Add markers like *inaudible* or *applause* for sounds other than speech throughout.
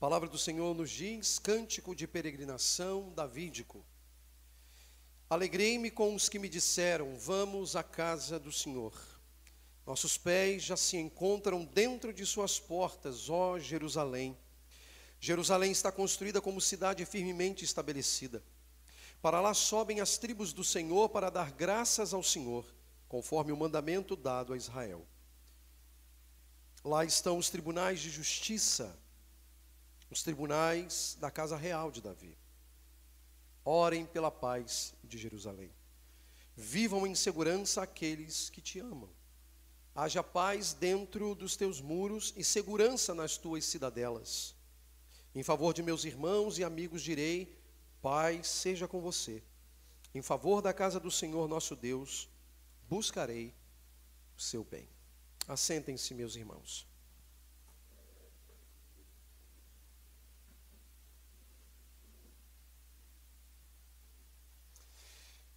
Palavra do Senhor nos diz, cântico de peregrinação davídico. Alegrei-me com os que me disseram: Vamos à casa do Senhor. Nossos pés já se encontram dentro de suas portas, ó Jerusalém. Jerusalém está construída como cidade firmemente estabelecida. Para lá sobem as tribos do Senhor para dar graças ao Senhor, conforme o mandamento dado a Israel. Lá estão os tribunais de justiça os tribunais da casa real de Davi. Orem pela paz de Jerusalém. Vivam em segurança aqueles que te amam. Haja paz dentro dos teus muros e segurança nas tuas cidadelas. Em favor de meus irmãos e amigos direi: Paz seja com você. Em favor da casa do Senhor nosso Deus, buscarei o seu bem. Assentem-se, meus irmãos.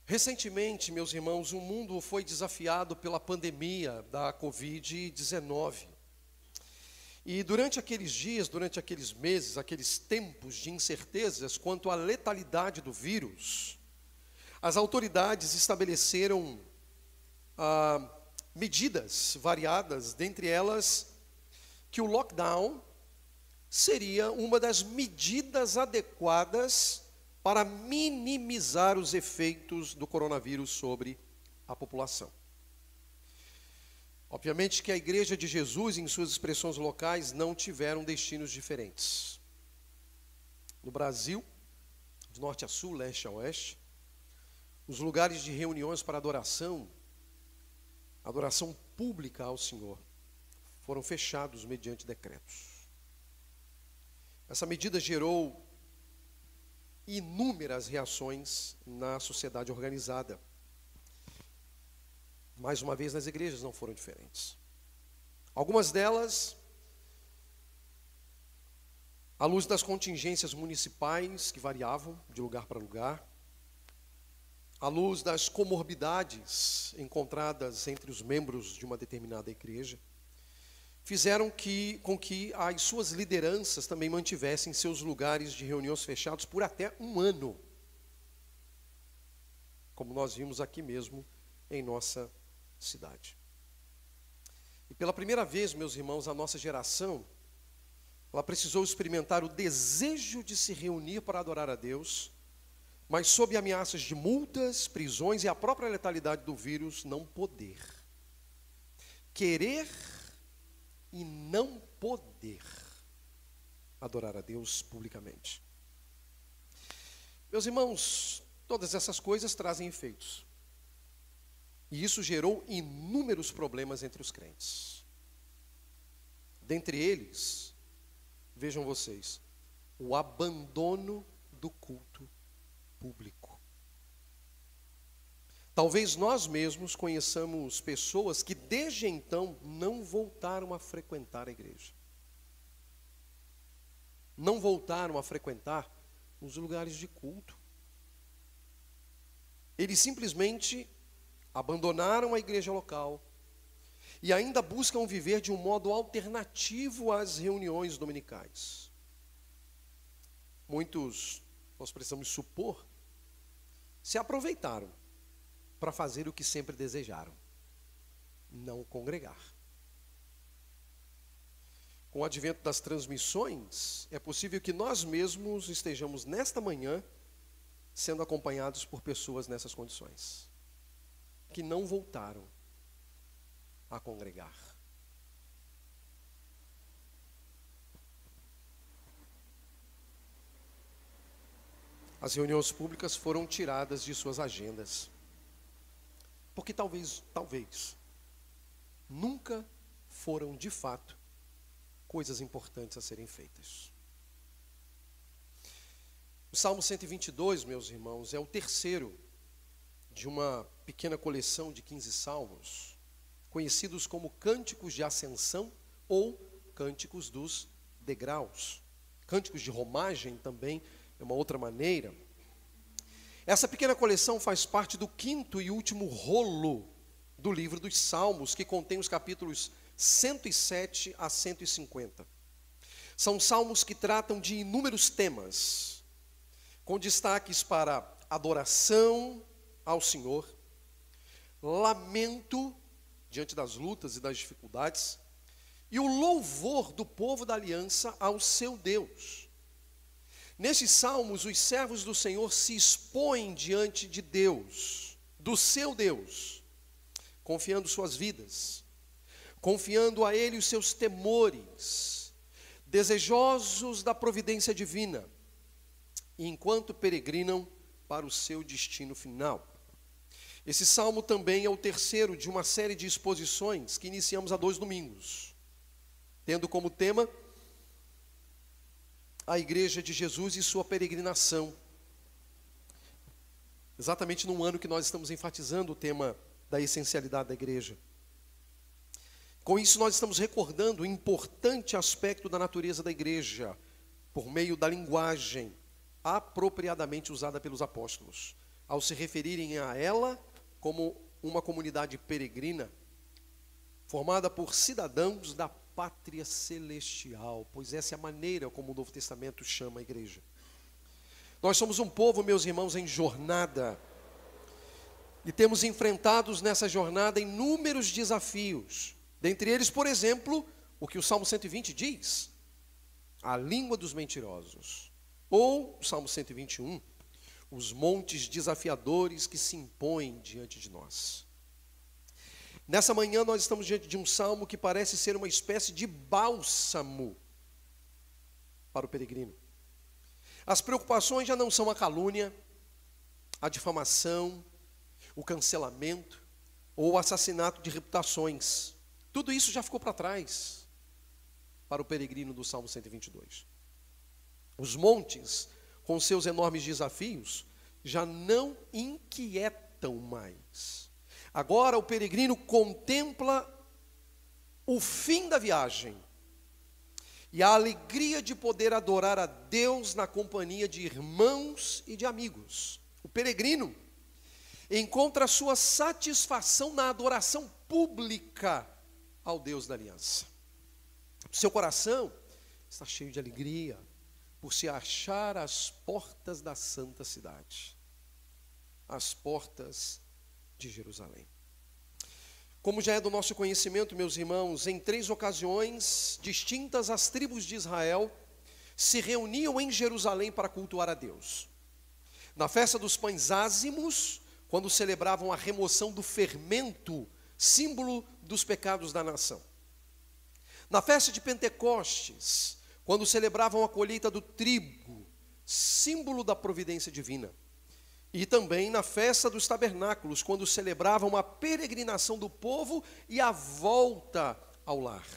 Recentemente, meus irmãos, o mundo foi desafiado pela pandemia da Covid-19. E durante aqueles dias, durante aqueles meses, aqueles tempos de incertezas quanto à letalidade do vírus, as autoridades estabeleceram ah, medidas variadas, dentre elas que o lockdown seria uma das medidas adequadas para minimizar os efeitos do coronavírus sobre a população. Obviamente que a Igreja de Jesus, em suas expressões locais, não tiveram destinos diferentes. No Brasil, de norte a sul, leste a oeste, os lugares de reuniões para adoração, adoração pública ao Senhor, foram fechados mediante decretos. Essa medida gerou inúmeras reações na sociedade organizada. Mais uma vez, nas igrejas não foram diferentes. Algumas delas, à luz das contingências municipais que variavam de lugar para lugar, à luz das comorbidades encontradas entre os membros de uma determinada igreja, fizeram que, com que as suas lideranças também mantivessem seus lugares de reuniões fechados por até um ano. Como nós vimos aqui mesmo em nossa cidade. E pela primeira vez, meus irmãos, a nossa geração, ela precisou experimentar o desejo de se reunir para adorar a Deus, mas sob ameaças de multas, prisões e a própria letalidade do vírus, não poder. Querer e não poder adorar a Deus publicamente. Meus irmãos, todas essas coisas trazem efeitos. E isso gerou inúmeros problemas entre os crentes. Dentre eles, vejam vocês, o abandono do culto público. Talvez nós mesmos conheçamos pessoas que desde então não voltaram a frequentar a igreja. Não voltaram a frequentar os lugares de culto. Eles simplesmente abandonaram a igreja local e ainda buscam viver de um modo alternativo às reuniões dominicais. Muitos, nós precisamos supor, se aproveitaram para fazer o que sempre desejaram: não congregar. Com o advento das transmissões, é possível que nós mesmos estejamos nesta manhã sendo acompanhados por pessoas nessas condições, que não voltaram a congregar. As reuniões públicas foram tiradas de suas agendas. Porque talvez, talvez, nunca foram de fato coisas importantes a serem feitas. O Salmo 122, meus irmãos, é o terceiro de uma pequena coleção de 15 salmos, conhecidos como cânticos de ascensão ou cânticos dos degraus. Cânticos de romagem também é uma outra maneira. Essa pequena coleção faz parte do quinto e último rolo do livro dos Salmos, que contém os capítulos 107 a 150. São salmos que tratam de inúmeros temas, com destaques para adoração ao Senhor, lamento diante das lutas e das dificuldades, e o louvor do povo da aliança ao seu Deus. Nesses salmos, os servos do Senhor se expõem diante de Deus, do seu Deus, confiando suas vidas, confiando a Ele os seus temores, desejosos da providência divina, enquanto peregrinam para o seu destino final. Esse salmo também é o terceiro de uma série de exposições que iniciamos há dois domingos tendo como tema a Igreja de Jesus e sua peregrinação. Exatamente num ano que nós estamos enfatizando o tema da essencialidade da igreja. Com isso, nós estamos recordando o importante aspecto da natureza da igreja, por meio da linguagem apropriadamente usada pelos apóstolos, ao se referirem a ela como uma comunidade peregrina, formada por cidadãos da pátria celestial, pois essa é a maneira como o Novo Testamento chama a igreja. Nós somos um povo, meus irmãos, em jornada. E temos enfrentados nessa jornada inúmeros desafios. Dentre eles, por exemplo, o que o Salmo 120 diz: a língua dos mentirosos. Ou o Salmo 121, os montes desafiadores que se impõem diante de nós. Nessa manhã nós estamos diante de um salmo que parece ser uma espécie de bálsamo para o peregrino. As preocupações já não são a calúnia, a difamação, o cancelamento ou o assassinato de reputações. Tudo isso já ficou para trás para o peregrino do Salmo 122. Os montes, com seus enormes desafios, já não inquietam mais. Agora o peregrino contempla o fim da viagem e a alegria de poder adorar a Deus na companhia de irmãos e de amigos. O peregrino encontra sua satisfação na adoração pública ao Deus da aliança. Seu coração está cheio de alegria por se achar às portas da santa cidade, às portas de Jerusalém. Como já é do nosso conhecimento, meus irmãos, em três ocasiões distintas, as tribos de Israel se reuniam em Jerusalém para cultuar a Deus. Na festa dos pães ázimos, quando celebravam a remoção do fermento, símbolo dos pecados da nação. Na festa de Pentecostes, quando celebravam a colheita do trigo, símbolo da providência divina. E também na festa dos tabernáculos, quando celebravam a peregrinação do povo e a volta ao lar.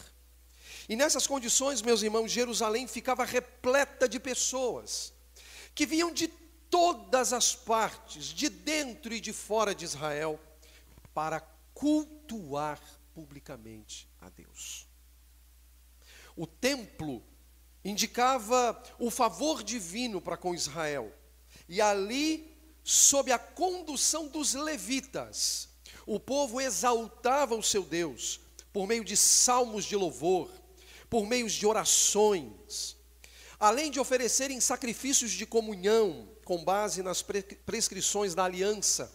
E nessas condições, meus irmãos, Jerusalém ficava repleta de pessoas que vinham de todas as partes, de dentro e de fora de Israel, para cultuar publicamente a Deus. O templo indicava o favor divino para com Israel, e ali sob a condução dos levitas, o povo exaltava o seu Deus por meio de salmos de louvor, por meio de orações, além de oferecerem sacrifícios de comunhão com base nas prescrições da aliança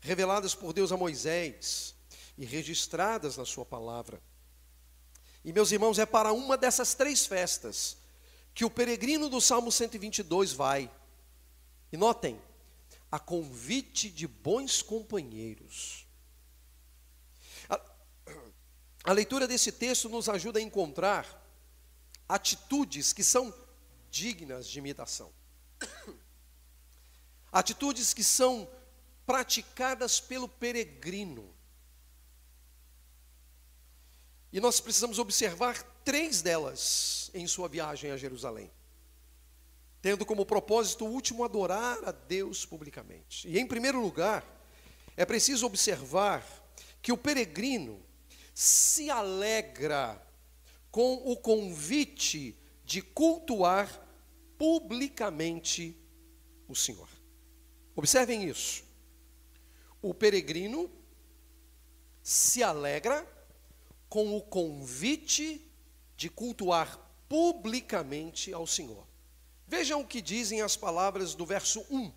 reveladas por Deus a Moisés e registradas na sua palavra. E meus irmãos, é para uma dessas três festas que o peregrino do Salmo 122 vai. E notem, a convite de bons companheiros. A, a leitura desse texto nos ajuda a encontrar atitudes que são dignas de imitação. *coughs* Atitudes que são praticadas pelo peregrino. E nós precisamos observar três delas em sua viagem a Jerusalém tendo como propósito último adorar a Deus publicamente. E em primeiro lugar, é preciso observar que o peregrino se alegra com o convite de cultuar publicamente o Senhor. Observem isso. O peregrino se alegra com o convite de cultuar publicamente ao Senhor. Vejam o que dizem as palavras do verso 1.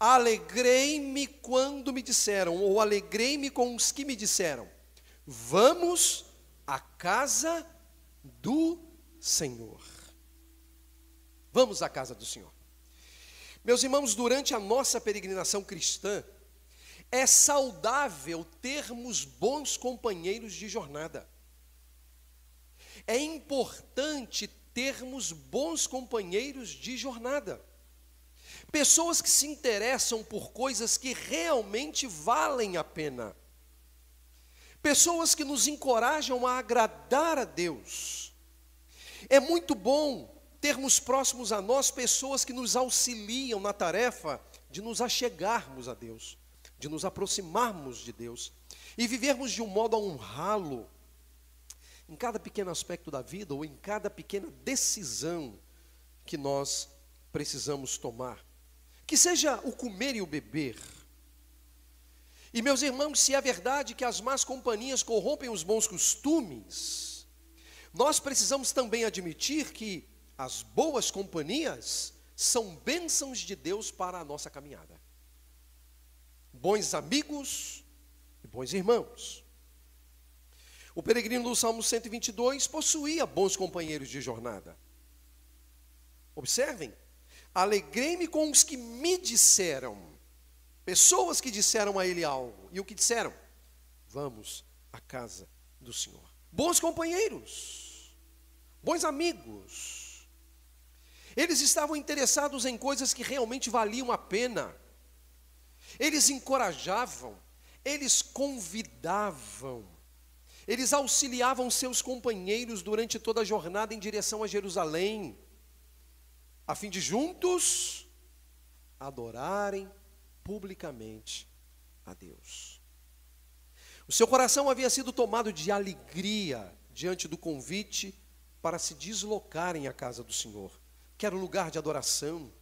Alegrei-me quando me disseram, ou alegrei-me com os que me disseram, vamos à casa do Senhor. Vamos à casa do Senhor. Meus irmãos, durante a nossa peregrinação cristã, é saudável termos bons companheiros de jornada. É importante termos bons companheiros de jornada. Pessoas que se interessam por coisas que realmente valem a pena. Pessoas que nos encorajam a agradar a Deus. É muito bom termos próximos a nós pessoas que nos auxiliam na tarefa de nos achegarmos a Deus, de nos aproximarmos de Deus e vivermos de um modo a honrá-lo em cada pequeno aspecto da vida ou em cada pequena decisão que nós precisamos tomar. Que seja o comer e o beber. E meus irmãos, se é verdade que as más companhias corrompem os bons costumes, nós precisamos também admitir que as boas companhias são bênçãos de Deus para a nossa caminhada. Bons amigos e bons irmãos. O peregrino do Salmo 122 possuía bons companheiros de jornada. Observem, Alegrei-me com os que me disseram, pessoas que disseram a ele algo. E o que disseram? Vamos à casa do Senhor. Bons companheiros, bons amigos. Eles estavam interessados em coisas que realmente valiam a pena. Eles encorajavam, eles convidavam, eles auxiliavam seus companheiros durante toda a jornada em direção a Jerusalém a fim de juntos adorarem publicamente a Deus. O seu coração havia sido tomado de alegria diante do convite para se deslocarem à casa do Senhor, que era o lugar de adoração,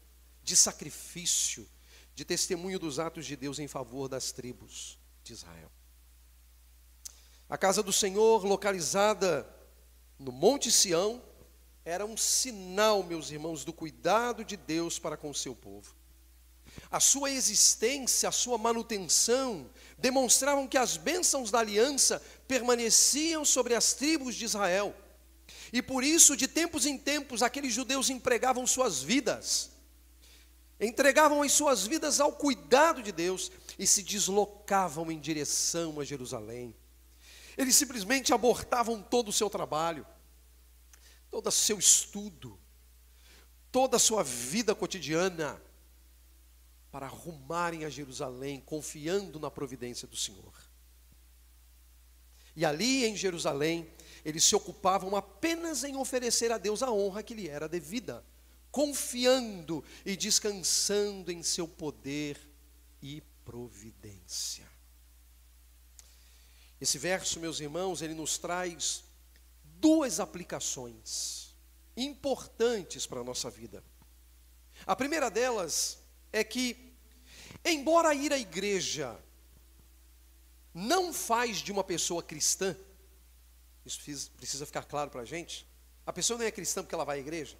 de sacrifício, de testemunho dos atos de Deus em favor das tribos de Israel. A casa do Senhor, localizada no Monte Sião, era um sinal, meus irmãos, do cuidado de Deus para com o seu povo. A sua existência, a sua manutenção demonstravam que as bênçãos da aliança permaneciam sobre as tribos de Israel. E por isso, de tempos em tempos, aqueles judeus empregavam suas vidas, entregavam as suas vidas ao cuidado de Deus e se deslocavam em direção a Jerusalém. Eles simplesmente abortavam todo o seu trabalho todo o seu estudo, toda a sua vida cotidiana, para arrumarem a Jerusalém, confiando na providência do Senhor. E ali em Jerusalém, eles se ocupavam apenas em oferecer a Deus a honra que lhe era devida, confiando e descansando em seu poder e providência. Esse verso, meus irmãos, ele nos traz duas aplicações importantes para a nossa vida. A primeira delas é que, embora ir à igreja não faz de uma pessoa cristã, isso precisa ficar claro para a gente, a pessoa não é cristã porque ela vai à igreja.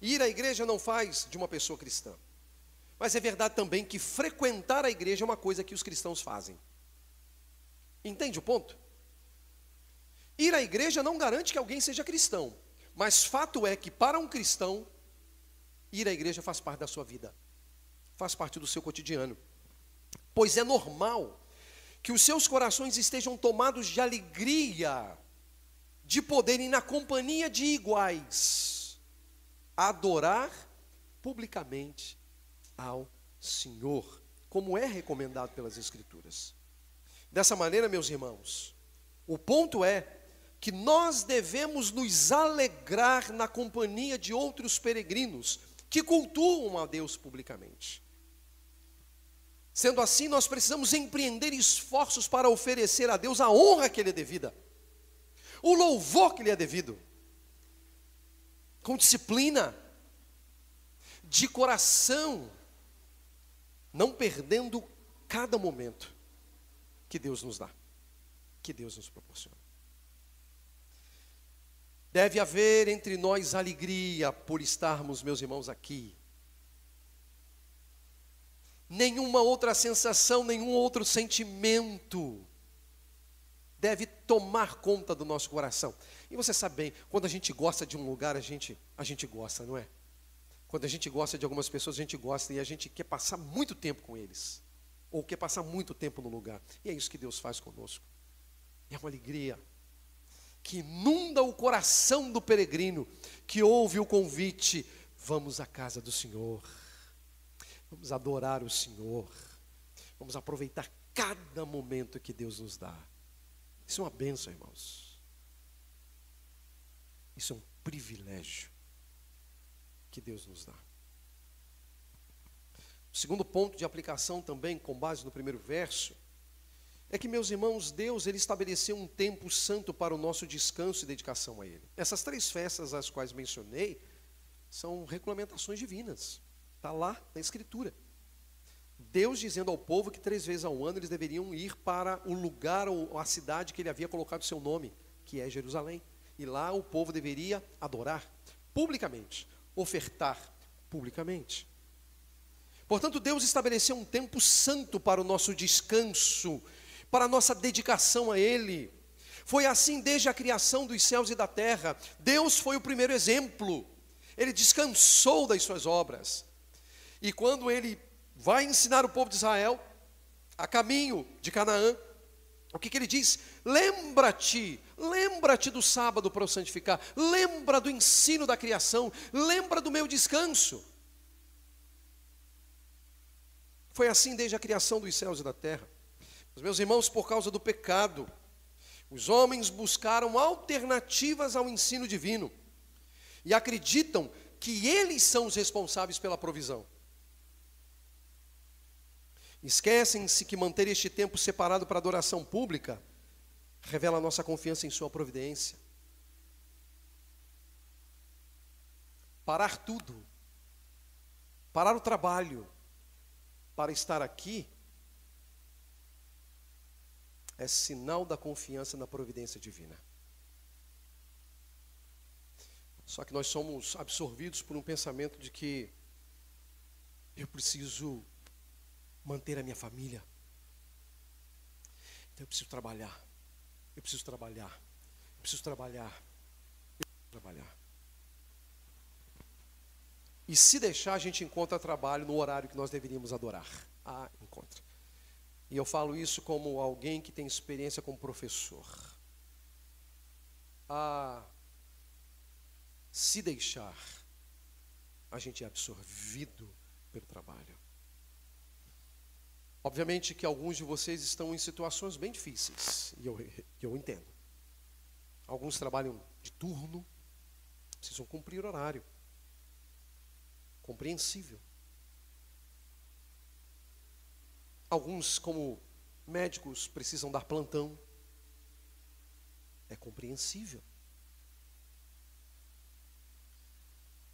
Ir à igreja não faz de uma pessoa cristã. Mas é verdade também que frequentar a igreja é uma coisa que os cristãos fazem. Entende o ponto? Ir à igreja não garante que alguém seja cristão, mas fato é que para um cristão, ir à igreja faz parte da sua vida, faz parte do seu cotidiano. Pois é normal que os seus corações estejam tomados de alegria, de poderem, na companhia de iguais, adorar publicamente ao Senhor, como é recomendado pelas Escrituras. Dessa maneira, meus irmãos, o ponto é que nós devemos nos alegrar na companhia de outros peregrinos que cultuam a Deus publicamente. Sendo assim, nós precisamos empreender esforços para oferecer a Deus a honra que lhe é devida, o louvor que lhe é devido, com disciplina, de coração, não perdendo cada momento que Deus nos dá, que Deus nos proporciona. Deve haver entre nós alegria por estarmos, meus irmãos, aqui. Nenhuma outra sensação, nenhum outro sentimento deve tomar conta do nosso coração. E você sabe bem, quando a gente gosta de um lugar, a gente, a gente gosta, não é? Quando a gente gosta de algumas pessoas, a gente gosta e a gente quer passar muito tempo com eles. Ou quer passar muito tempo no lugar. E é isso que Deus faz conosco. É uma alegria que inunda o coração do peregrino que ouve o convite: vamos à casa do Senhor, vamos adorar o Senhor, vamos aproveitar cada momento que Deus nos dá. Isso é uma benção, irmãos. Isso é um privilégio que Deus nos dá. O segundo ponto de aplicação também, com base no primeiro verso, é que, meus irmãos, Deus ele estabeleceu um tempo santo para o nosso descanso e dedicação a Ele. Essas três festas, as quais mencionei, são regulamentações divinas. Está lá na Escritura. Deus dizendo ao povo que três vezes ao ano eles deveriam ir para o lugar ou a cidade que ele havia colocado seu nome, que é Jerusalém. E lá o povo deveria adorar publicamente, ofertar publicamente. Portanto, Deus estabeleceu um tempo santo para o nosso descanso, para a nossa dedicação a Ele. Foi assim desde a criação dos céus e da terra. Deus foi o primeiro exemplo. Ele descansou das suas obras. E quando ele vai ensinar o povo de Israel a caminho de Canaã. O que, que ele diz? Lembra-te, lembra-te do sábado para o santificar, lembra do ensino da criação, lembra do meu descanso. Foi assim desde a criação dos céus e da terra. Meus irmãos, por causa do pecado, os homens buscaram alternativas ao ensino divino e acreditam que eles são os responsáveis pela provisão. Esquecem-se que manter este tempo separado para adoração pública revela nossa confiança em Sua providência. Parar tudo, parar o trabalho para estar aqui, é sinal da confiança na providência divina. Só que nós somos absorvidos por um pensamento de que eu preciso manter a minha família. Então eu preciso trabalhar. Eu preciso trabalhar. Eu preciso trabalhar. Eu preciso trabalhar. E se deixar, a gente encontra trabalho no horário que nós deveríamos adorar. Ah, encontra. E eu falo isso como alguém que tem experiência como professor. Ah, se deixar, a gente é absorvido pelo trabalho. Obviamente que alguns de vocês estão em situações bem difíceis, e eu, eu entendo. Alguns trabalham de turno, precisam cumprir horário. Compreensível. Alguns, como médicos, precisam dar plantão. É compreensível.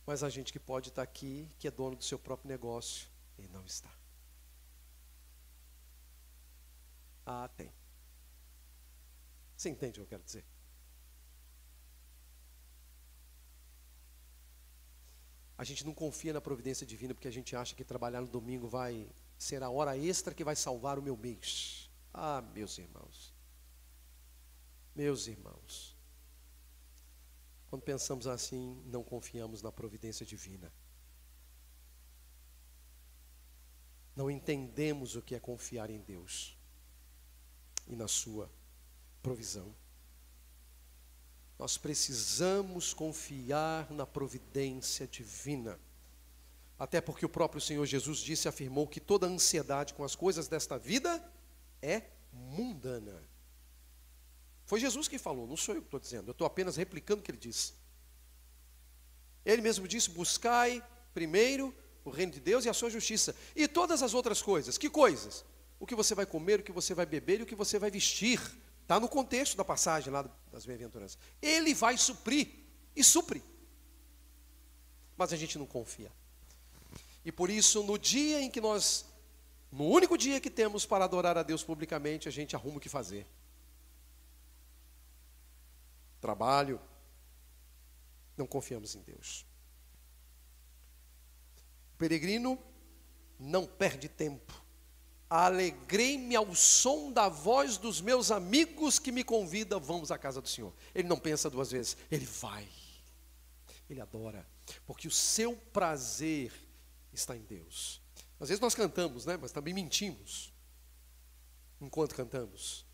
Mas a gente que pode estar aqui, que é dono do seu próprio negócio, e não está. Ah, tem. Você entende o que eu quero dizer? A gente não confia na providência divina porque a gente acha que trabalhar no domingo vai ser a hora extra que vai salvar o meu mês. Ah, meus irmãos. Meus irmãos. Quando pensamos assim, não confiamos na providência divina. Não entendemos o que é confiar em Deus e na sua provisão. Nós precisamos confiar na providência divina. Até porque o próprio Senhor Jesus disse e afirmou que toda ansiedade com as coisas desta vida é mundana. Foi Jesus que falou, não sou eu que estou dizendo, eu estou apenas replicando o que ele disse. Ele mesmo disse: buscai primeiro o reino de Deus e a sua justiça, e todas as outras coisas. Que coisas? o que você vai comer, o que você vai beber e o que você vai vestir. Está no contexto da passagem lá das bem-aventuranças. Ele vai suprir e supre. Mas a gente não confia. E por isso, no dia em que nós, no único dia que temos para adorar a Deus publicamente, a gente arruma o que fazer. Trabalho, não confiamos em Deus. O peregrino não perde tempo. Alegrei-me ao som da voz dos meus amigos que me convidam, vamos à casa do Senhor. Ele não pensa duas vezes, ele vai. Ele adora, porque o seu prazer está em Deus. Às vezes nós cantamos, né? Mas também mentimos enquanto cantamos.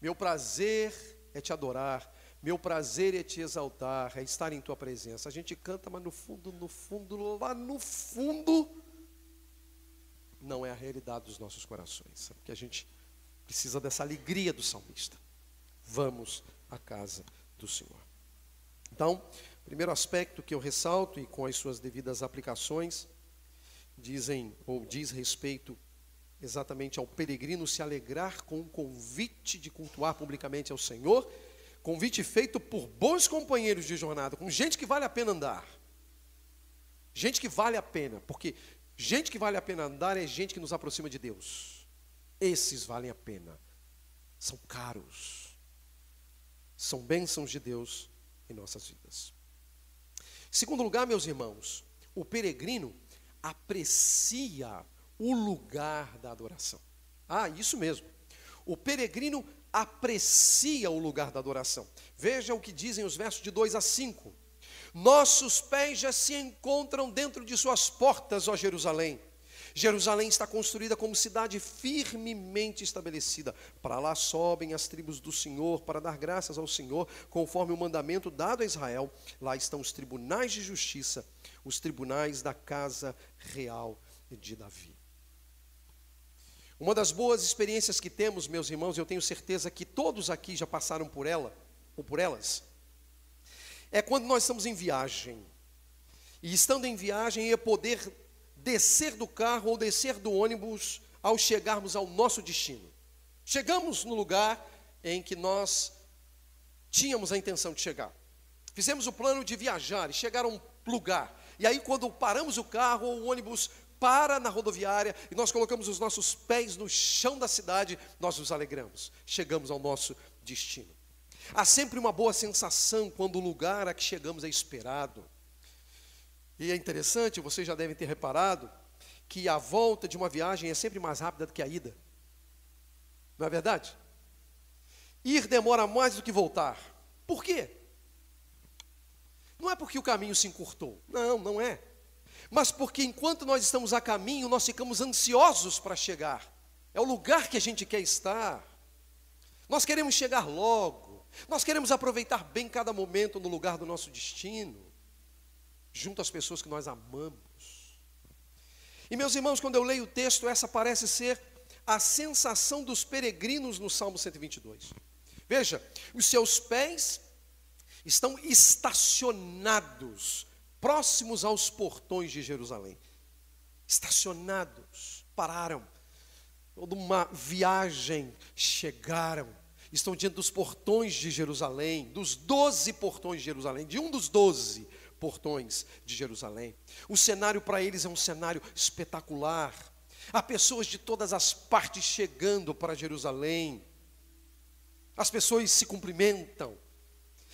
Meu prazer é te adorar, meu prazer é te exaltar, é estar em tua presença. A gente canta, mas no fundo, no fundo, lá no fundo, não é a realidade dos nossos corações. Porque a gente precisa dessa alegria do salmista. Vamos à casa do Senhor. Então, primeiro aspecto que eu ressalto e com as suas devidas aplicações, dizem ou diz respeito exatamente ao peregrino se alegrar com o convite de cultuar publicamente ao Senhor, convite feito por bons companheiros de jornada, com gente que vale a pena andar. Gente que vale a pena, porque gente que vale a pena andar é gente que nos aproxima de Deus. Esses valem a pena. São caros. São bênçãos de Deus em nossas vidas. Segundo lugar, meus irmãos, o peregrino aprecia o lugar da adoração. Ah, isso mesmo. O peregrino aprecia o lugar da adoração. Veja o que dizem os versos de 2 a 5. Nossos pés já se encontram dentro de suas portas, ó Jerusalém. Jerusalém está construída como cidade firmemente estabelecida. Para lá sobem as tribos do Senhor para dar graças ao Senhor, conforme o mandamento dado a Israel. Lá estão os tribunais de justiça, os tribunais da casa real de Davi. Uma das boas experiências que temos, meus irmãos, eu tenho certeza que todos aqui já passaram por ela ou por elas, é quando nós estamos em viagem. E estando em viagem é poder descer do carro ou descer do ônibus ao chegarmos ao nosso destino. Chegamos no lugar em que nós tínhamos a intenção de chegar. Fizemos o plano de viajar e chegar a um lugar. E aí, quando paramos o carro ou o ônibus para na rodoviária e nós colocamos os nossos pés no chão da cidade, nós nos alegramos. Chegamos ao nosso destino. Há sempre uma boa sensação quando o lugar a que chegamos é esperado. E é interessante, vocês já devem ter reparado, que a volta de uma viagem é sempre mais rápida do que a ida. Não é verdade? Ir demora mais do que voltar. Por quê? Não é porque o caminho se encurtou. Não, não é. Mas porque enquanto nós estamos a caminho, nós ficamos ansiosos para chegar. É o lugar que a gente quer estar. Nós queremos chegar logo. Nós queremos aproveitar bem cada momento no lugar do nosso destino junto às pessoas que nós amamos. E meus irmãos, quando eu leio o texto, essa parece ser a sensação dos peregrinos no Salmo 122. Veja, os seus pés estão estacionados próximos aos portões de Jerusalém. Estacionados, pararam. Toda uma viagem chegaram. Estão diante dos portões de Jerusalém, dos doze portões de Jerusalém, de um dos doze portões de Jerusalém. O cenário para eles é um cenário espetacular. Há pessoas de todas as partes chegando para Jerusalém. As pessoas se cumprimentam.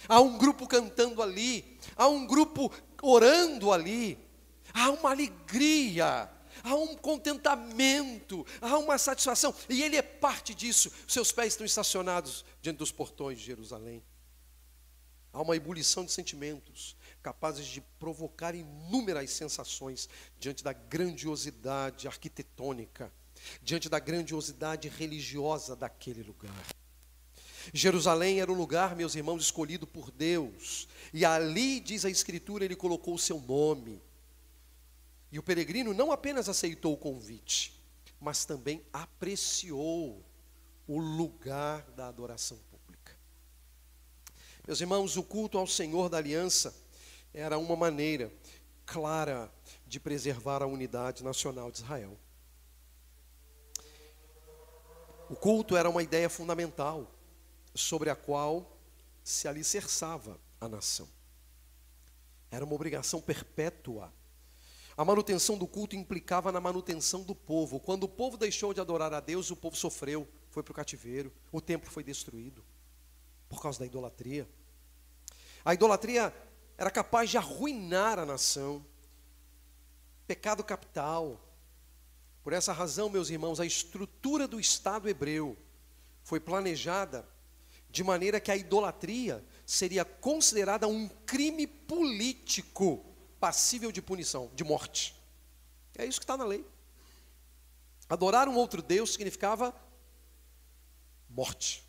Há um grupo cantando ali, há um grupo orando ali. Há uma alegria, há um contentamento, há uma satisfação, e ele é parte disso. Seus pés estão estacionados diante dos portões de Jerusalém. Há uma ebulição de sentimentos, capazes de provocar inúmeras sensações diante da grandiosidade arquitetônica, diante da grandiosidade religiosa daquele lugar. Jerusalém era o lugar, meus irmãos, escolhido por Deus, e ali, diz a Escritura, ele colocou o seu nome. E o peregrino não apenas aceitou o convite, mas também apreciou o lugar da adoração pública. Meus irmãos, o culto ao Senhor da aliança era uma maneira clara de preservar a unidade nacional de Israel. O culto era uma ideia fundamental sobre a qual se alicerçava a nação. Era uma obrigação perpétua. A manutenção do culto implicava na manutenção do povo. Quando o povo deixou de adorar a Deus, o povo sofreu, foi para o cativeiro, o templo foi destruído por causa da idolatria. A idolatria era capaz de arruinar a nação. Pecado capital. Por essa razão, meus irmãos, a estrutura do Estado hebreu foi planejada de maneira que a idolatria seria considerada um crime político passível de punição, de morte. É isso que está na lei. Adorar um outro Deus significava morte.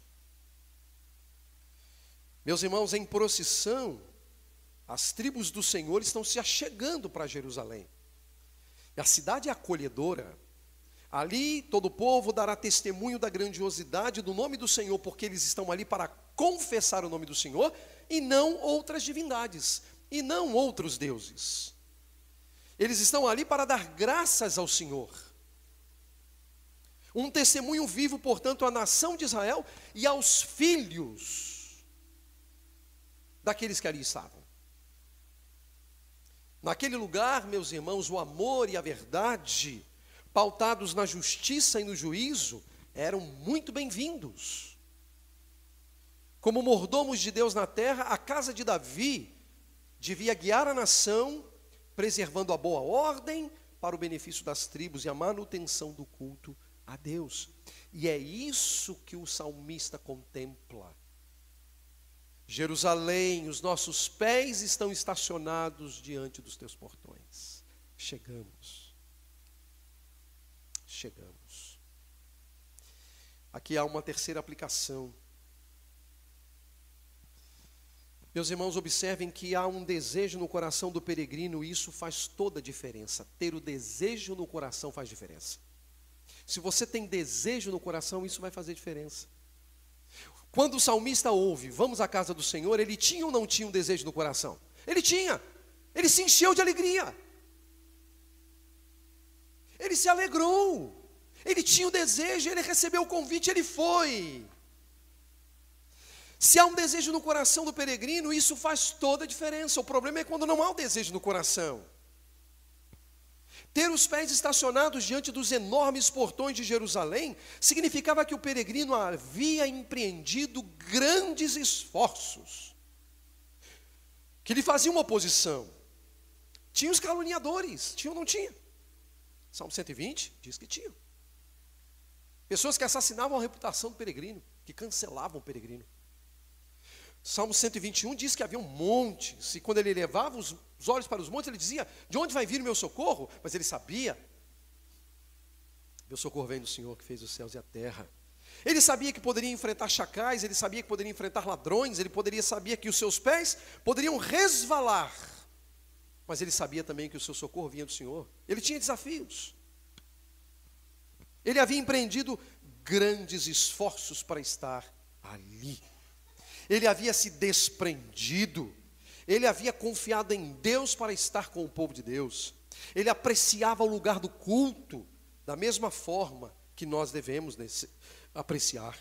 Meus irmãos, em procissão, as tribos do Senhor estão se achegando para Jerusalém. E a cidade é acolhedora. Ali todo o povo dará testemunho da grandiosidade do nome do Senhor, porque eles estão ali para confessar o nome do Senhor e não outras divindades, e não outros deuses. Eles estão ali para dar graças ao Senhor. Um testemunho vivo, portanto, à nação de Israel e aos filhos daqueles que ali estavam. Naquele lugar, meus irmãos, o amor e a verdade, pautados na justiça e no juízo, eram muito bem-vindos. Como mordomos de Deus na terra, a casa de Davi devia guiar a nação, preservando a boa ordem para o benefício das tribos e a manutenção do culto a Deus. E é isso que o salmista contempla. Jerusalém, os nossos pés estão estacionados diante dos teus portões. Chegamos. Chegamos. Aqui há uma terceira aplicação. Meus irmãos, observem que há um desejo no coração do peregrino e isso faz toda a diferença. Ter o desejo no coração faz diferença. Se você tem desejo no coração, isso vai fazer diferença. Quando o salmista ouve, vamos à casa do Senhor, ele tinha ou não tinha um desejo no coração? Ele tinha. Ele se encheu de alegria. Ele se alegrou. Ele tinha o desejo, ele recebeu o convite, ele foi. Se há um desejo no coração do peregrino, isso faz toda a diferença. O problema é quando não há o desejo no coração. Ter os pés estacionados diante dos enormes portões de Jerusalém significava que o peregrino havia empreendido grandes esforços, que lhe faziam oposição. Tinha os caluniadores, tinha ou não tinha? Salmo 120 diz que tinha. Pessoas que assassinavam a reputação do peregrino, que cancelavam o peregrino. Salmo 121 diz que havia um monte, e quando ele levava os, os olhos para os montes, ele dizia: De onde vai vir o meu socorro? Mas ele sabia: Meu socorro vem do Senhor que fez os céus e a terra. Ele sabia que poderia enfrentar chacais, ele sabia que poderia enfrentar ladrões, ele poderia sabia que os seus pés poderiam resvalar. Mas ele sabia também que o seu socorro vinha do Senhor. Ele tinha desafios. Ele havia empreendido grandes esforços para estar ali ele havia se desprendido, ele havia confiado em Deus para estar com o povo de Deus, ele apreciava o lugar do culto da mesma forma que nós devemos apreciar.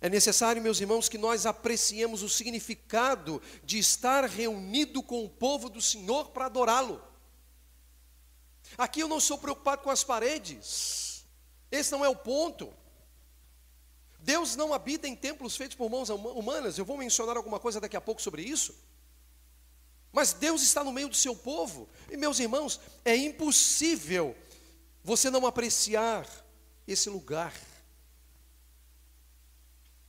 É necessário, meus irmãos, que nós apreciemos o significado de estar reunido com o povo do Senhor para adorá-lo. Aqui eu não sou preocupado com as paredes, esse não é o ponto. Deus não habita em templos feitos por mãos humanas. Eu vou mencionar alguma coisa daqui a pouco sobre isso. Mas Deus está no meio do seu povo. E meus irmãos, é impossível você não apreciar esse lugar.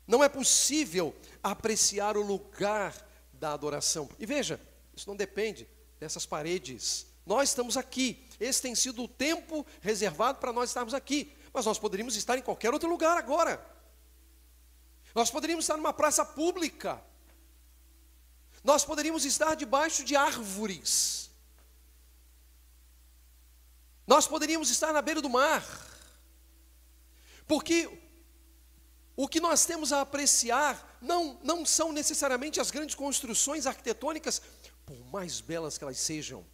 Não é possível apreciar o lugar da adoração. E veja, isso não depende dessas paredes. Nós estamos aqui. Esse tem sido o tempo reservado para nós estarmos aqui. Mas nós poderíamos estar em qualquer outro lugar agora. Nós poderíamos estar numa praça pública. Nós poderíamos estar debaixo de árvores. Nós poderíamos estar na beira do mar. Porque o que nós temos a apreciar não, não são necessariamente as grandes construções arquitetônicas, por mais belas que elas sejam,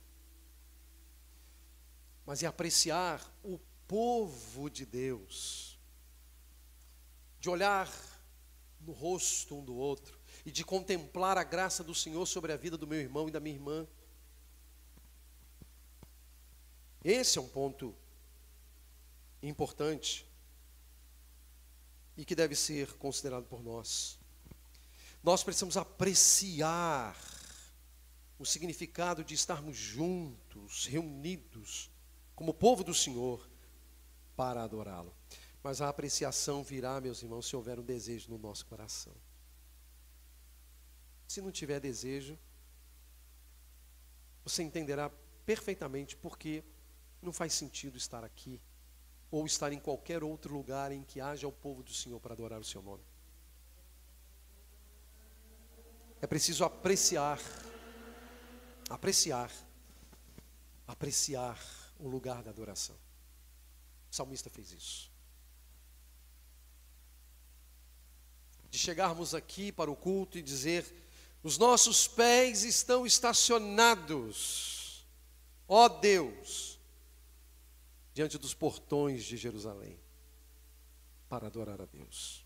mas é apreciar o povo de Deus, de olhar no rosto um do outro e de contemplar a graça do Senhor sobre a vida do meu irmão e da minha irmã. Esse é um ponto importante e que deve ser considerado por nós. Nós precisamos apreciar o significado de estarmos juntos, reunidos, como povo do Senhor, para adorá-lo. Mas a apreciação virá, meus irmãos, se houver um desejo no nosso coração. Se não tiver desejo, você entenderá perfeitamente porque não faz sentido estar aqui ou estar em qualquer outro lugar em que haja o povo do Senhor para adorar o seu nome. É preciso apreciar, apreciar, apreciar o lugar da adoração. O salmista fez isso. De chegarmos aqui para o culto e dizer: os nossos pés estão estacionados, ó Deus, diante dos portões de Jerusalém, para adorar a Deus,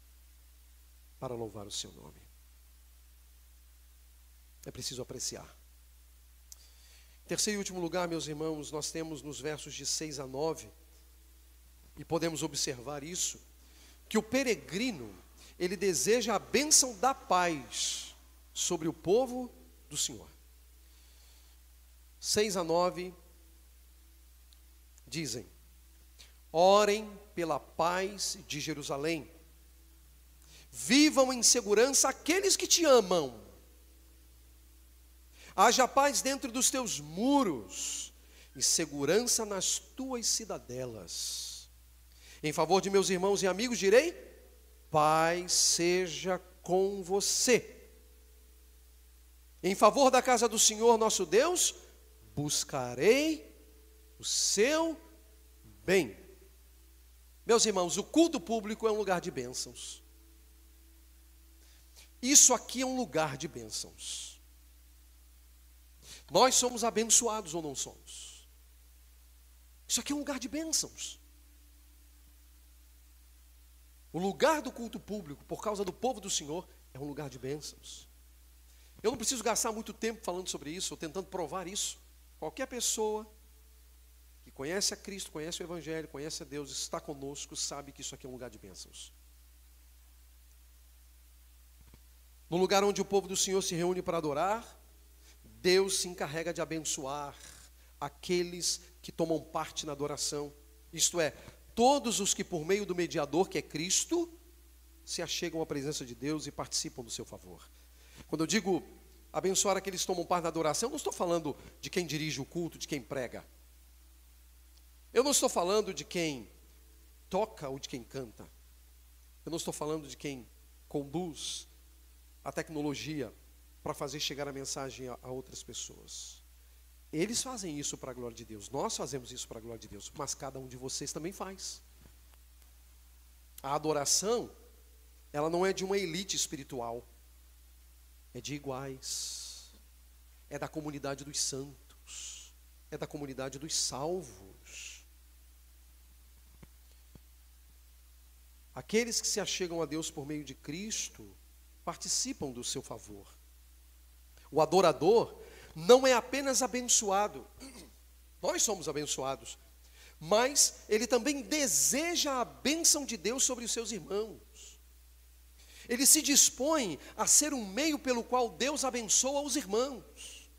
para louvar o seu nome. É preciso apreciar. Terceiro e último lugar, meus irmãos, nós temos nos versos de 6 a 9, e podemos observar isso, que o peregrino, ele deseja a bênção da paz sobre o povo do Senhor. 6 a 9 dizem: Orem pela paz de Jerusalém. Vivam em segurança aqueles que te amam. Haja paz dentro dos teus muros e segurança nas tuas cidadelas. Em favor de meus irmãos e amigos, direi: Paz seja com você. Em favor da casa do Senhor nosso Deus, buscarei o seu bem. Meus irmãos, o culto público é um lugar de bênçãos. Isso aqui é um lugar de bênçãos. Nós somos abençoados ou não somos? Isso aqui é um lugar de bênçãos. O lugar do culto público, por causa do povo do Senhor, é um lugar de bênçãos. Eu não preciso gastar muito tempo falando sobre isso, ou tentando provar isso. Qualquer pessoa que conhece a Cristo, conhece o Evangelho, conhece a Deus, está conosco, sabe que isso aqui é um lugar de bênçãos. No lugar onde o povo do Senhor se reúne para adorar, Deus se encarrega de abençoar aqueles que tomam parte na adoração, isto é, todos os que por meio do mediador, que é Cristo, se achegam à presença de Deus e participam do seu favor. Quando eu digo abençoar aqueles que tomam parte na adoração, eu não estou falando de quem dirige o culto, de quem prega. Eu não estou falando de quem toca ou de quem canta. Eu não estou falando de quem conduz a tecnologia para fazer chegar a mensagem a, a outras pessoas. Eles fazem isso para a glória de Deus, nós fazemos isso para a glória de Deus, mas cada um de vocês também faz. A adoração, ela não é de uma elite espiritual, é de iguais, é da comunidade dos santos, é da comunidade dos salvos. Aqueles que se achegam a Deus por meio de Cristo participam do seu favor. O adorador não é apenas abençoado, nós somos abençoados, mas ele também deseja a bênção de Deus sobre os seus irmãos. Ele se dispõe a ser um meio pelo qual Deus abençoa os irmãos.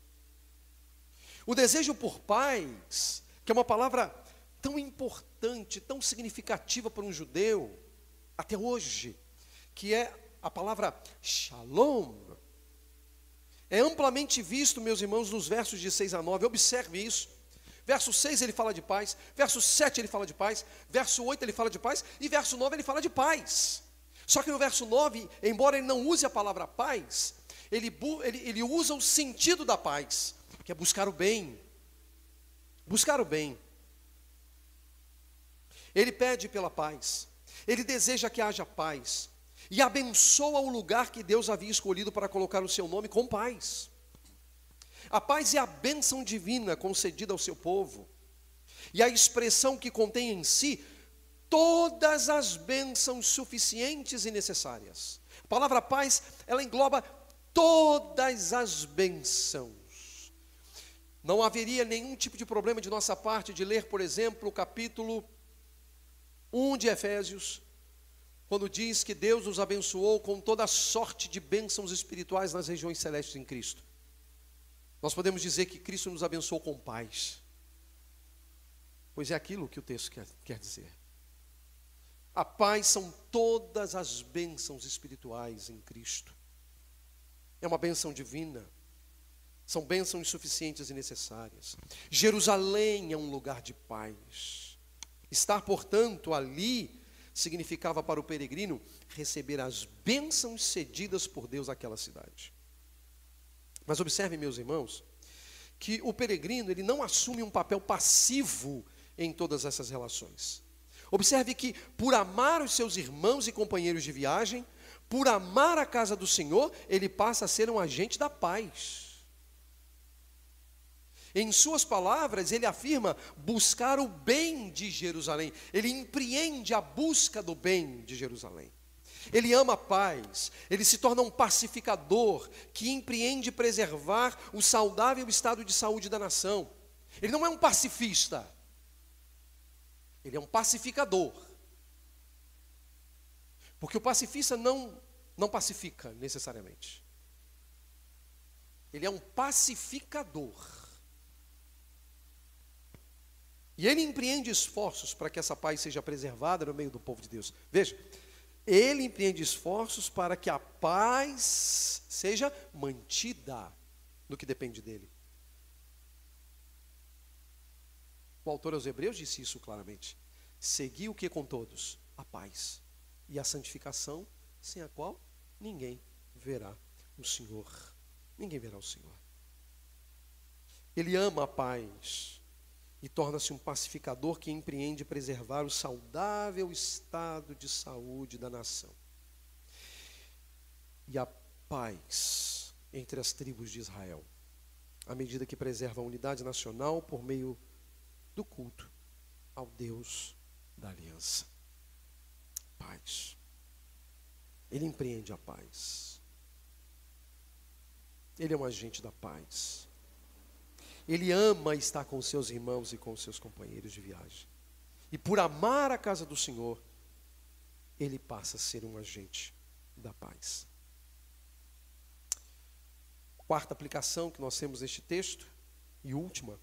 O desejo por paz, que é uma palavra tão importante, tão significativa para um judeu, até hoje, que é a palavra shalom, é amplamente visto, meus irmãos, nos versos de 6 a 9. Observe isso. Verso 6 ele fala de paz, verso 7 ele fala de paz, verso 8 ele fala de paz e verso 9 ele fala de paz. Só que no verso 9, embora ele não use a palavra paz, ele, ele, ele usa o sentido da paz, que é buscar o bem. Buscar o bem. Ele pede pela paz, ele deseja que haja paz, e abençoa o lugar que Deus havia escolhido para colocar o seu nome com paz. A paz é a bênção divina concedida ao seu povo, e a expressão que contém em si todas as bênçãos suficientes e necessárias. A palavra paz, ela engloba todas as bênçãos. Não haveria nenhum tipo de problema de nossa parte de ler, por exemplo, o capítulo 1 de Efésios, quando diz que Deus nos abençoou com toda sorte de bênçãos espirituais nas regiões celestes em Cristo. Nós podemos dizer que Cristo nos abençoou com paz. Pois é aquilo que o texto quer, quer dizer. A paz são todas as bênçãos espirituais em Cristo. É uma bênção divina. São bênçãos suficientes e necessárias. Jerusalém é um lugar de paz. Estar, portanto, ali significava para o peregrino receber as bênçãos cedidas por Deus àquela cidade. Mas observe, meus irmãos, que o peregrino ele não assume um papel passivo em todas essas relações. Observe que, por amar os seus irmãos e companheiros de viagem, por amar a casa do Senhor, ele passa a ser um agente da paz. Em suas palavras, ele afirma buscar o bem de Jerusalém. Ele empreende a busca do bem de Jerusalém. Ele ama a paz, ele se torna um pacificador que empreende preservar o saudável estado de saúde da nação. Ele não é um pacifista, ele é um pacificador. Porque o pacifista não, não pacifica necessariamente. Ele é um pacificador. E ele empreende esforços para que essa paz seja preservada no meio do povo de Deus. Veja, ele empreende esforços para que a paz seja mantida no que depende dele. O autor aos Hebreus disse isso claramente. Segui o que com todos? A paz e a santificação, sem a qual ninguém verá o Senhor. Ninguém verá o Senhor. Ele ama a paz e torna-se um pacificador que empreende preservar o saudável estado de saúde da nação. E a paz entre as tribos de Israel, à medida que preserva a unidade nacional por meio do culto ao Deus da aliança. Paz. Ele empreende a paz. Ele é um agente da paz. Ele ama estar com seus irmãos e com seus companheiros de viagem. E por amar a casa do Senhor, ele passa a ser um agente da paz. Quarta aplicação que nós temos neste texto, e última.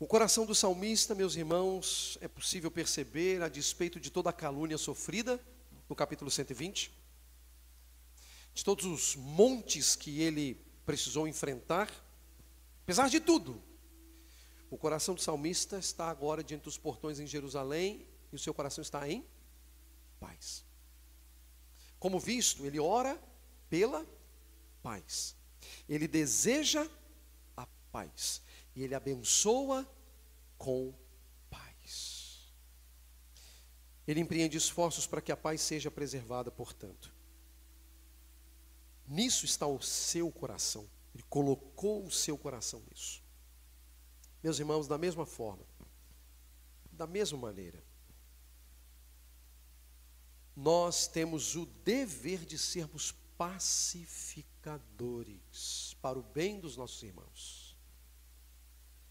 O coração do salmista, meus irmãos, é possível perceber a despeito de toda a calúnia sofrida, no capítulo 120, de todos os montes que ele precisou enfrentar, Apesar de tudo, o coração do salmista está agora diante dos portões em Jerusalém e o seu coração está em paz. Como visto, ele ora pela paz. Ele deseja a paz e ele abençoa com paz. Ele empreende esforços para que a paz seja preservada, portanto. Nisso está o seu coração. Ele colocou o seu coração nisso. Meus irmãos, da mesma forma, da mesma maneira, nós temos o dever de sermos pacificadores para o bem dos nossos irmãos,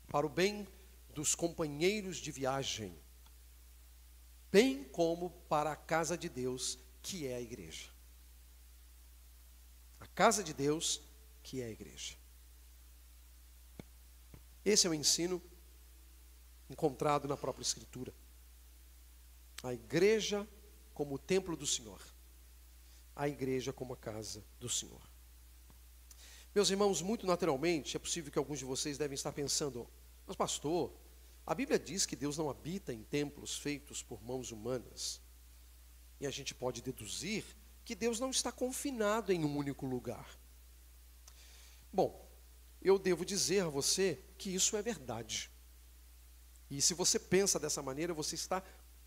para o bem dos companheiros de viagem, bem como para a casa de Deus, que é a igreja. A casa de Deus que é a igreja. Esse é o ensino encontrado na própria Escritura. A igreja como o templo do Senhor, a igreja como a casa do Senhor. Meus irmãos, muito naturalmente, é possível que alguns de vocês devem estar pensando, mas pastor, a Bíblia diz que Deus não habita em templos feitos por mãos humanas. E a gente pode deduzir que Deus não está confinado em um único lugar. Bom, eu devo dizer a você que isso é verdade. E se você pensa dessa maneira, você está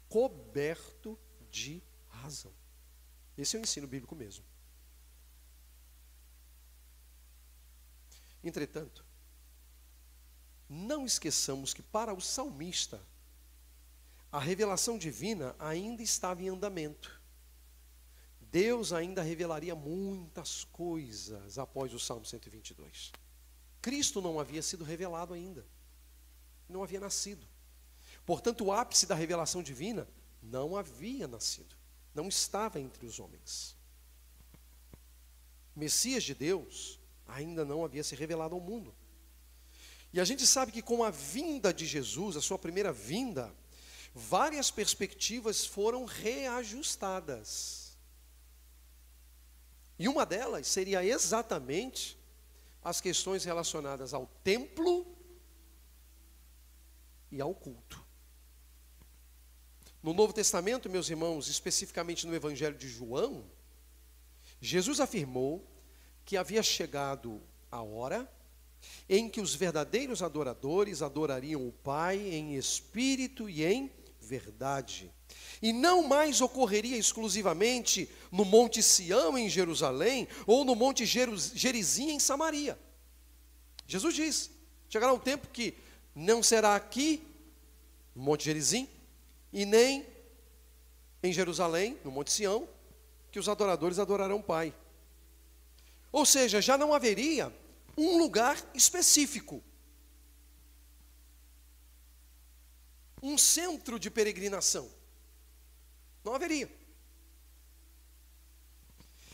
coberto de razão. Esse é o ensino bíblico mesmo. Entretanto, não esqueçamos que para o salmista, a revelação divina ainda estava em andamento. Deus ainda revelaria muitas coisas após o Salmo 122. Cristo não havia sido revelado ainda, não havia nascido. Portanto, o ápice da revelação divina não havia nascido, não estava entre os homens. Messias de Deus ainda não havia se revelado ao mundo. E a gente sabe que com a vinda de Jesus, a sua primeira vinda, várias perspectivas foram reajustadas. E uma delas seria exatamente as questões relacionadas ao templo e ao culto. No Novo Testamento, meus irmãos, especificamente no Evangelho de João, Jesus afirmou que havia chegado a hora em que os verdadeiros adoradores adorariam o Pai em espírito e em verdade. E não mais ocorreria exclusivamente no Monte Sião, em Jerusalém, ou no Monte Gerizim, em Samaria. Jesus diz: chegará um tempo que não será aqui, no Monte Gerizim, e nem em Jerusalém, no Monte Sião, que os adoradores adorarão o Pai. Ou seja, já não haveria um lugar específico, um centro de peregrinação. Não haveria.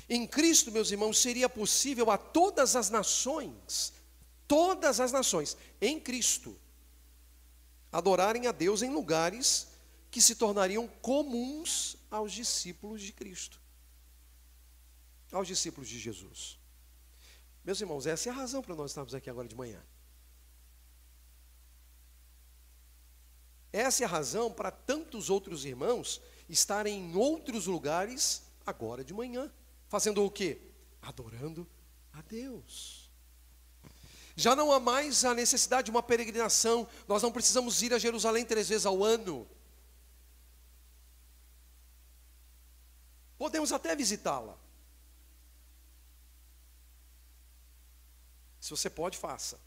Em Cristo, meus irmãos, seria possível a todas as nações, todas as nações, em Cristo, adorarem a Deus em lugares que se tornariam comuns aos discípulos de Cristo, aos discípulos de Jesus. Meus irmãos, essa é a razão para nós estarmos aqui agora de manhã. Essa é a razão para tantos outros irmãos estarem em outros lugares agora de manhã, fazendo o quê? Adorando a Deus. Já não há mais a necessidade de uma peregrinação, nós não precisamos ir a Jerusalém três vezes ao ano. Podemos até visitá-la. Se você pode, faça.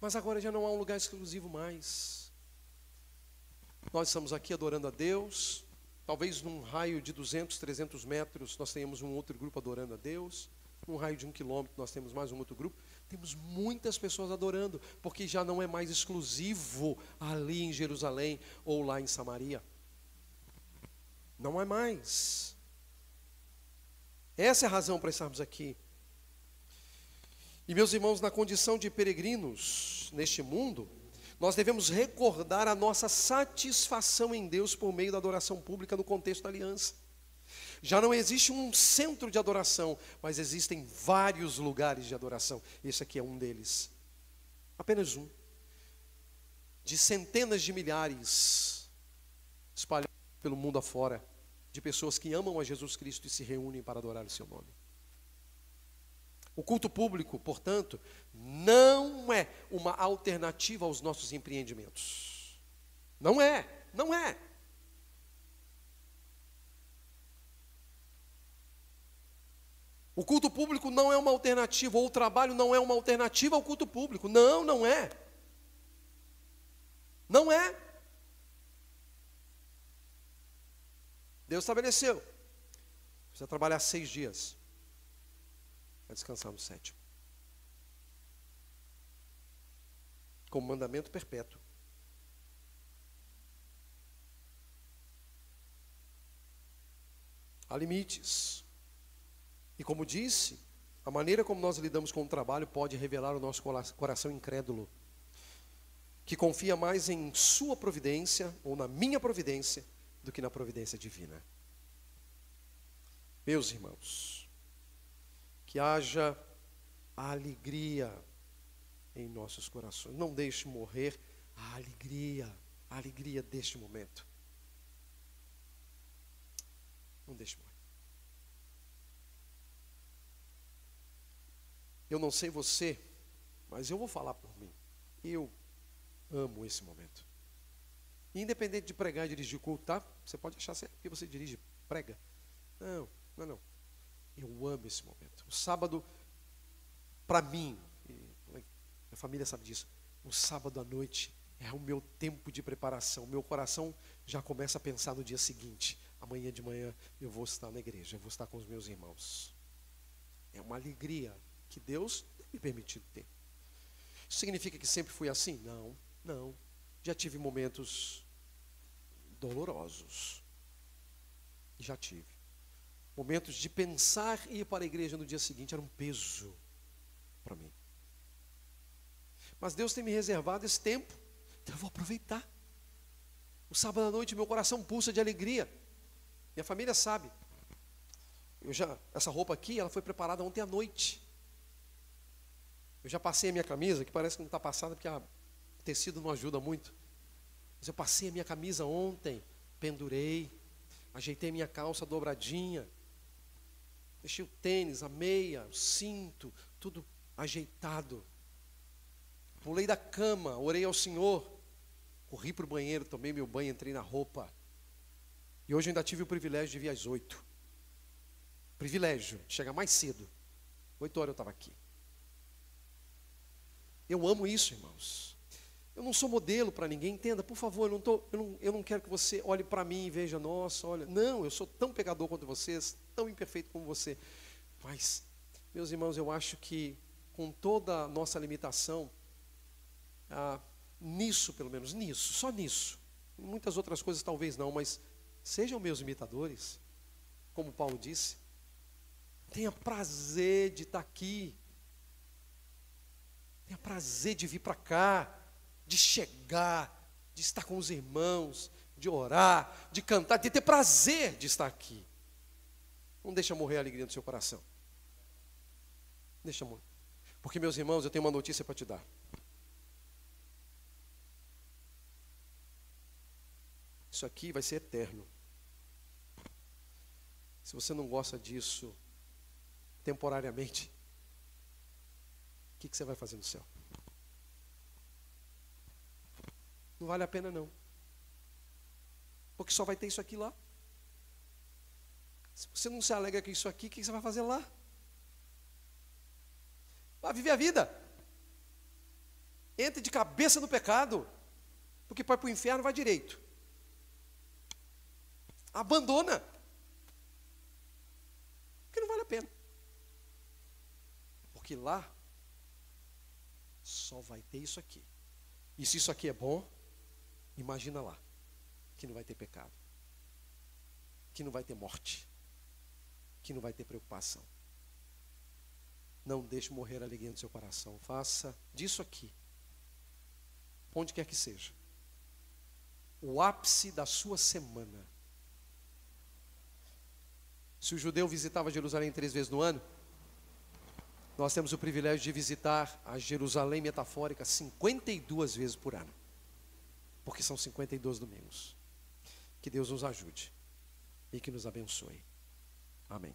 Mas agora já não há um lugar exclusivo mais. Nós estamos aqui adorando a Deus. Talvez num raio de 200, 300 metros nós tenhamos um outro grupo adorando a Deus. Num raio de um quilômetro nós temos mais um outro grupo. Temos muitas pessoas adorando, porque já não é mais exclusivo ali em Jerusalém ou lá em Samaria. Não é mais. Essa é a razão para estarmos aqui. E meus irmãos, na condição de peregrinos neste mundo, nós devemos recordar a nossa satisfação em Deus por meio da adoração pública no contexto da aliança. Já não existe um centro de adoração, mas existem vários lugares de adoração. Esse aqui é um deles. Apenas um. De centenas de milhares espalhados pelo mundo afora, de pessoas que amam a Jesus Cristo e se reúnem para adorar o seu nome. O culto público, portanto, não é uma alternativa aos nossos empreendimentos. Não é, não é. O culto público não é uma alternativa, ou o trabalho não é uma alternativa ao culto público. Não, não é. Não é. Deus estabeleceu. Precisa trabalhar seis dias vai descansar no sétimo. Como mandamento perpétuo. Há limites. E como disse, a maneira como nós lidamos com o trabalho pode revelar o nosso coração incrédulo, que confia mais em Sua providência ou na minha providência do que na providência divina. Meus irmãos, que haja alegria em nossos corações. Não deixe morrer a alegria, a alegria deste momento. Não deixe morrer. Eu não sei você, mas eu vou falar por mim. Eu amo esse momento. Independente de pregar e dirigir culto, tá? Você pode achar que você dirige, prega. Não, não, não. Eu amo esse momento. O sábado, para mim, a família sabe disso, o sábado à noite é o meu tempo de preparação. Meu coração já começa a pensar no dia seguinte. Amanhã de manhã eu vou estar na igreja, eu vou estar com os meus irmãos. É uma alegria que Deus me permitiu ter. Isso significa que sempre fui assim? Não, não. Já tive momentos dolorosos. Já tive. Momentos de pensar e ir para a igreja no dia seguinte era um peso para mim. Mas Deus tem me reservado esse tempo, então eu vou aproveitar. O sábado à noite meu coração pulsa de alegria. Minha família sabe. Eu já essa roupa aqui, ela foi preparada ontem à noite. Eu já passei a minha camisa, que parece que não está passada porque o tecido não ajuda muito. Mas eu passei a minha camisa ontem, pendurei, ajeitei minha calça dobradinha, deixei o tênis, a meia, o cinto, tudo ajeitado. Pulei da cama, orei ao Senhor, corri para o banheiro, tomei meu banho, entrei na roupa. E hoje ainda tive o privilégio de vir às oito. Privilégio, chegar mais cedo. Oito horas eu estava aqui. Eu amo isso, irmãos. Eu não sou modelo para ninguém, entenda, por favor, eu não, tô, eu não, eu não quero que você olhe para mim e veja, nossa, olha. Não, eu sou tão pegador quanto vocês, tão imperfeito como você. Mas, meus irmãos, eu acho que com toda a nossa limitação, ah, nisso pelo menos, nisso, só nisso, muitas outras coisas talvez não, mas sejam meus imitadores, como Paulo disse, tenha prazer de estar aqui, tenha prazer de vir para cá, de chegar, de estar com os irmãos, de orar, de cantar, de ter prazer de estar aqui. Não deixa morrer a alegria do seu coração. Deixa morrer. Porque, meus irmãos, eu tenho uma notícia para te dar. Isso aqui vai ser eterno. Se você não gosta disso temporariamente, o que, que você vai fazer no céu? Não vale a pena não. Porque só vai ter isso aqui lá. Se você não se alegra com isso aqui, o que você vai fazer lá? Vai viver a vida. Entre de cabeça no pecado. Porque para o inferno vai direito. Abandona. Porque não vale a pena. Porque lá só vai ter isso aqui. E se isso aqui é bom, Imagina lá, que não vai ter pecado, que não vai ter morte, que não vai ter preocupação. Não deixe morrer a alegria no seu coração. Faça disso aqui, onde quer que seja, o ápice da sua semana. Se o judeu visitava Jerusalém três vezes no ano, nós temos o privilégio de visitar a Jerusalém metafórica 52 vezes por ano porque são 52 domingos. Que Deus nos ajude e que nos abençoe. Amém.